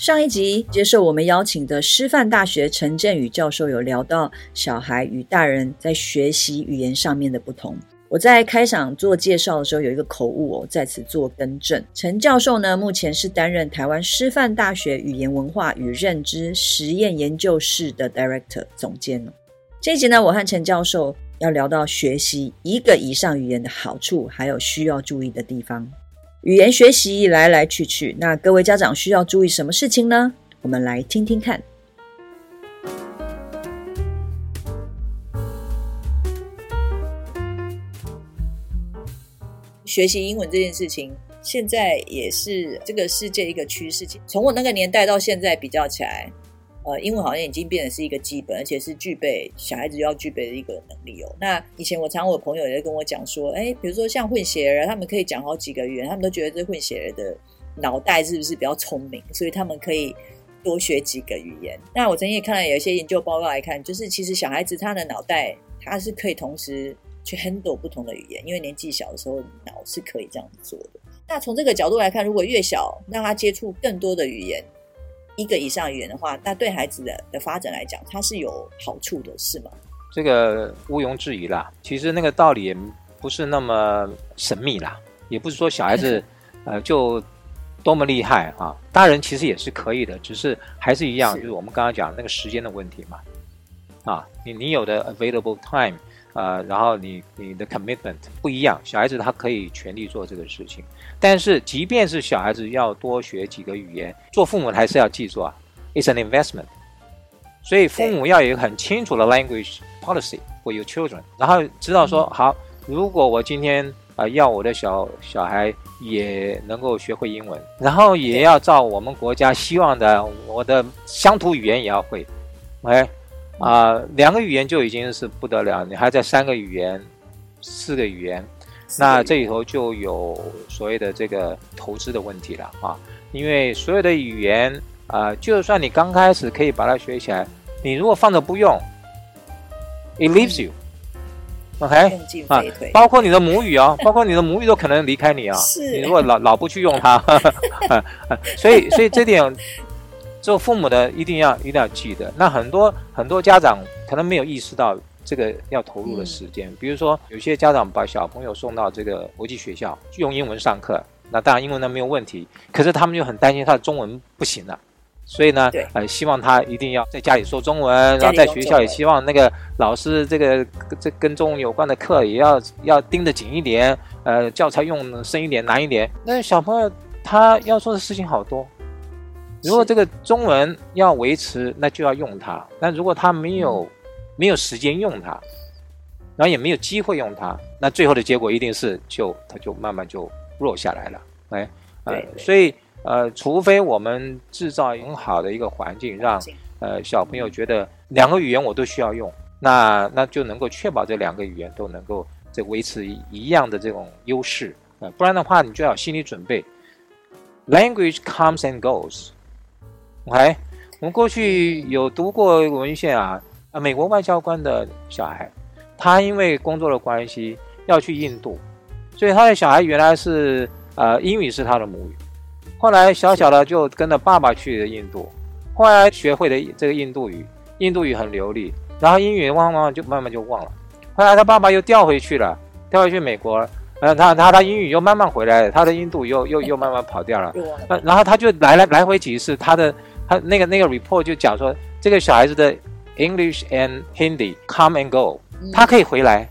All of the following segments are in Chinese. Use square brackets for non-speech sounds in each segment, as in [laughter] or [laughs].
上一集接受我们邀请的师范大学陈振宇教授有聊到小孩与大人在学习语言上面的不同。我在开场做介绍的时候有一个口误哦，在此做更正。陈教授呢，目前是担任台湾师范大学语言文化与认知实验研究室的 Director 总监。这一集呢，我和陈教授要聊到学习一个以上语言的好处，还有需要注意的地方。语言学习来来去去，那各位家长需要注意什么事情呢？我们来听听看。学习英文这件事情，现在也是这个世界一个趋势。从我那个年代到现在比较起来。呃，英文好像已经变得是一个基本，而且是具备小孩子要具备的一个能力哦。那以前我常我朋友也跟我讲说，哎，比如说像混血儿，他们可以讲好几个语言，他们都觉得这混血儿的脑袋是不是比较聪明，所以他们可以多学几个语言。那我曾经也看了有一些研究报告来看，就是其实小孩子他的脑袋他是可以同时去 handle 不同的语言，因为年纪小的时候脑是可以这样做的。那从这个角度来看，如果越小让他接触更多的语言。一个以上语言的话，那对孩子的的发展来讲，它是有好处的，是吗？这个毋庸置疑啦。其实那个道理也不是那么神秘啦，也不是说小孩子 [laughs] 呃就多么厉害啊。大人其实也是可以的，只是还是一样，是就是我们刚刚讲的那个时间的问题嘛。啊，你你有的 available time。呃，然后你你的 commitment 不一样，小孩子他可以全力做这个事情，但是即便是小孩子要多学几个语言，做父母还是要记住啊，it's an investment，所以父母要有一个很清楚的 language policy for your children，然后知道说好，如果我今天啊、呃、要我的小小孩也能够学会英文，然后也要照我们国家希望的，我的乡土语言也要会，OK。啊、呃，两个语言就已经是不得了，你还在三个语言、四个语言，那这里头就有所谓的这个投资的问题了啊！因为所有的语言啊、呃，就算你刚开始可以把它学起来，你如果放着不用，it leaves you，OK？、啊，包括你的母语哦，[laughs] 包括你的母语都可能离开你啊、哦！是，你如果老老不去用它，[laughs] 所以所以这点。做父母的一定要一定要记得，那很多很多家长可能没有意识到这个要投入的时间。嗯、比如说，有些家长把小朋友送到这个国际学校用英文上课，那当然英文呢没有问题，可是他们就很担心他的中文不行了，所以呢，呃，希望他一定要在家里说中文，然后在学校也希望那个老师这个这跟中文有关的课也要要盯得紧一点，呃，教材用深一点难一点。那小朋友他要做的事情好多。如果这个中文要维持，那就要用它。那如果他没有没有时间用它，然后也没有机会用它，那最后的结果一定是就它就慢慢就弱下来了。哎，呃，所以呃，除非我们制造很好的一个环境，让呃小朋友觉得两个语言我都需要用，那那就能够确保这两个语言都能够这维持一样的这种优势。呃，不然的话，你就要心理准备，language comes and goes。OK，我们过去有读过文献啊，啊，美国外交官的小孩，他因为工作的关系要去印度，所以他的小孩原来是呃英语是他的母语，后来小小的就跟着爸爸去了印度，后来学会了这个印度语，印度语很流利，然后英语慢慢就慢慢就忘了，后来他爸爸又调回去了，调回去美国，呃，他他他英语又慢慢回来了，他的印度又又又慢慢跑掉了，然后他就来来来回几次，他的。他那个那个 report 就讲说，这个小孩子的 English and Hindi come and go，他可以回来，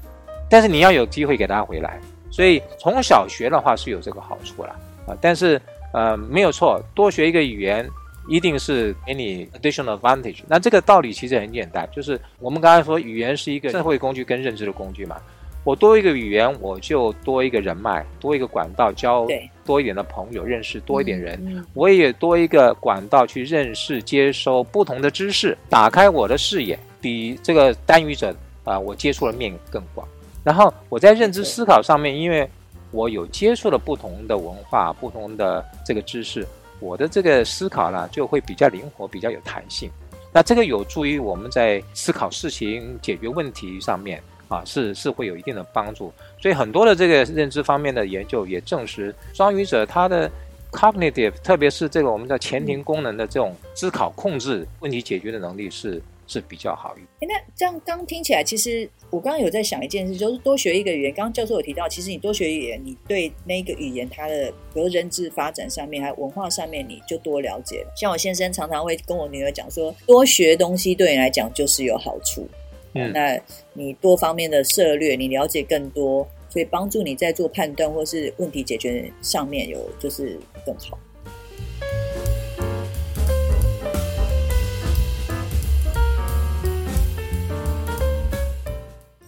但是你要有机会给他回来。所以从小学的话是有这个好处了啊。但是呃没有错，多学一个语言一定是给你 additional advantage。那这个道理其实很简单，就是我们刚才说语言是一个社会工具跟认知的工具嘛。我多一个语言，我就多一个人脉，多一个管道交多一点的朋友，认识多一点人。我也多一个管道去认识、接收不同的知识，打开我的视野，比这个单语者啊、呃，我接触的面更广。然后我在认知思考上面，因为我有接触了不同的文化、不同的这个知识，我的这个思考呢就会比较灵活、比较有弹性。那这个有助于我们在思考事情、解决问题上面啊，是是会有一定的帮助。所以很多的这个认知方面的研究也证实，双语者他的 cognitive，特别是这个我们叫前庭功能的这种思考、控制、问题解决的能力是是比较好一点。诶，那这样刚听起来，其实我刚刚有在想一件事，就是多学一个语言。刚刚教授有提到，其实你多学语言，你对那个语言它的，比如认知发展上面，还有文化上面，你就多了解了。像我先生常常会跟我女儿讲说，多学东西对你来讲就是有好处。那你多方面的涉略，你了解更多，所以帮助你在做判断或是问题解决上面有就是更好。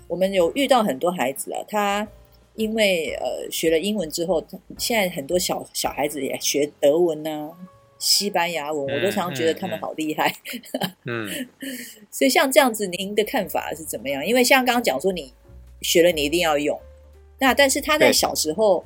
我们有遇到很多孩子啊，他因为呃学了英文之后，现在很多小小孩子也学德文呢、啊、西班牙文，我都常常觉得他们好厉害。[laughs] 嗯，[laughs] 所以像这样子，您的看法是怎么样？因为像刚刚讲说，你学了你一定要用，那但是他在小时候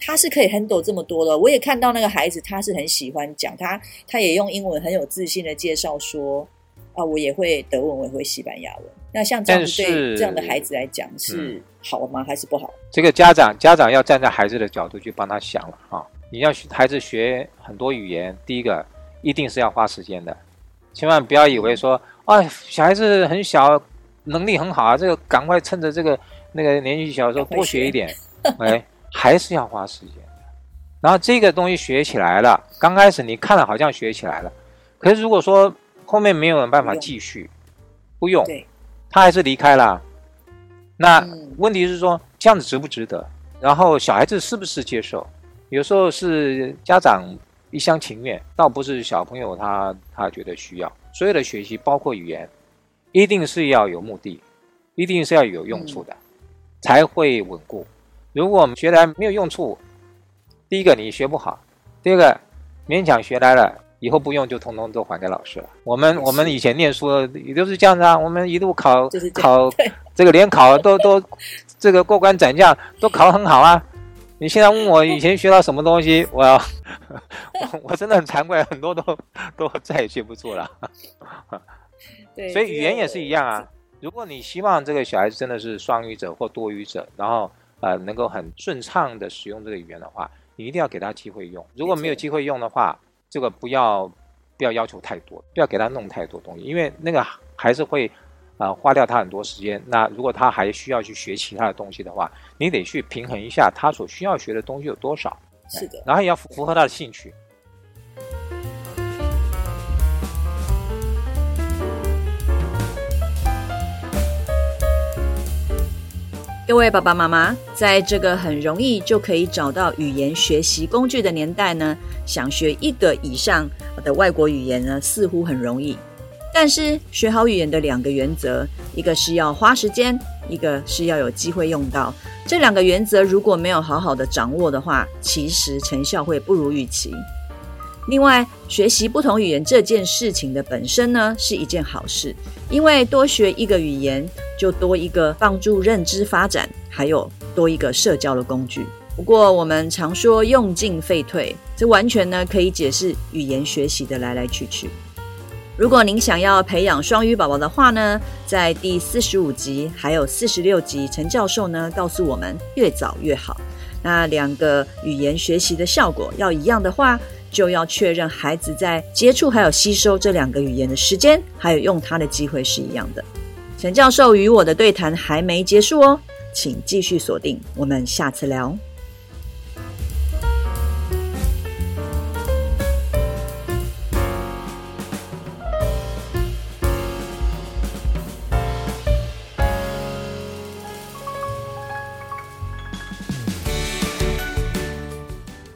他是可以 handle 这么多的。我也看到那个孩子，他是很喜欢讲，他他也用英文很有自信的介绍说。啊，我也会德文，我也会西班牙文。那像这样子对这样的孩子来讲是好吗？还是不好？这个家长家长要站在孩子的角度去帮他想了啊！你要孩子学很多语言，第一个一定是要花时间的，千万不要以为说啊，小孩子很小，能力很好啊，这个赶快趁着这个那个年纪小的时候多学一点，[laughs] 哎，还是要花时间的。然后这个东西学起来了，刚开始你看了好像学起来了，可是如果说后面没有办法继续，不用，他还是离开了。那问题是说，这样子值不值得？然后小孩子是不是接受？有时候是家长一厢情愿，倒不是小朋友他他觉得需要。所有的学习，包括语言，一定是要有目的，一定是要有用处的，嗯、才会稳固。如果我们学来没有用处，第一个你学不好，第二个勉强学来了。以后不用就通通都还给老师了。我们我们以前念书也都是这样子啊，我们一路考这考这个联考都都这个过关斩将都考得很好啊。你现在问我以前学到什么东西，[laughs] 我要我，我真的很惭愧，很多都都再也记不住了。[laughs] 对，所以语言也是一样啊。如果你希望这个小孩子真的是双语者或多语者，然后呃能够很顺畅的使用这个语言的话，你一定要给他机会用。如果没有机会用的话，这个不要不要要求太多，不要给他弄太多东西，因为那个还是会啊、呃、花掉他很多时间。那如果他还需要去学其他的东西的话，你得去平衡一下他所需要学的东西有多少。是的，然后也要符合他的兴趣。各位爸爸妈妈，在这个很容易就可以找到语言学习工具的年代呢，想学一个以上的外国语言呢，似乎很容易。但是学好语言的两个原则，一个是要花时间，一个是要有机会用到。这两个原则如果没有好好的掌握的话，其实成效会不如预期。另外，学习不同语言这件事情的本身呢，是一件好事，因为多学一个语言，就多一个帮助认知发展，还有多一个社交的工具。不过，我们常说用进废退，这完全呢可以解释语言学习的来来去去。如果您想要培养双语宝宝的话呢，在第四十五集还有四十六集，陈教授呢告诉我们，越早越好。那两个语言学习的效果要一样的话，就要确认孩子在接触还有吸收这两个语言的时间，还有用它的机会是一样的。陈教授与我的对谈还没结束哦，请继续锁定，我们下次聊。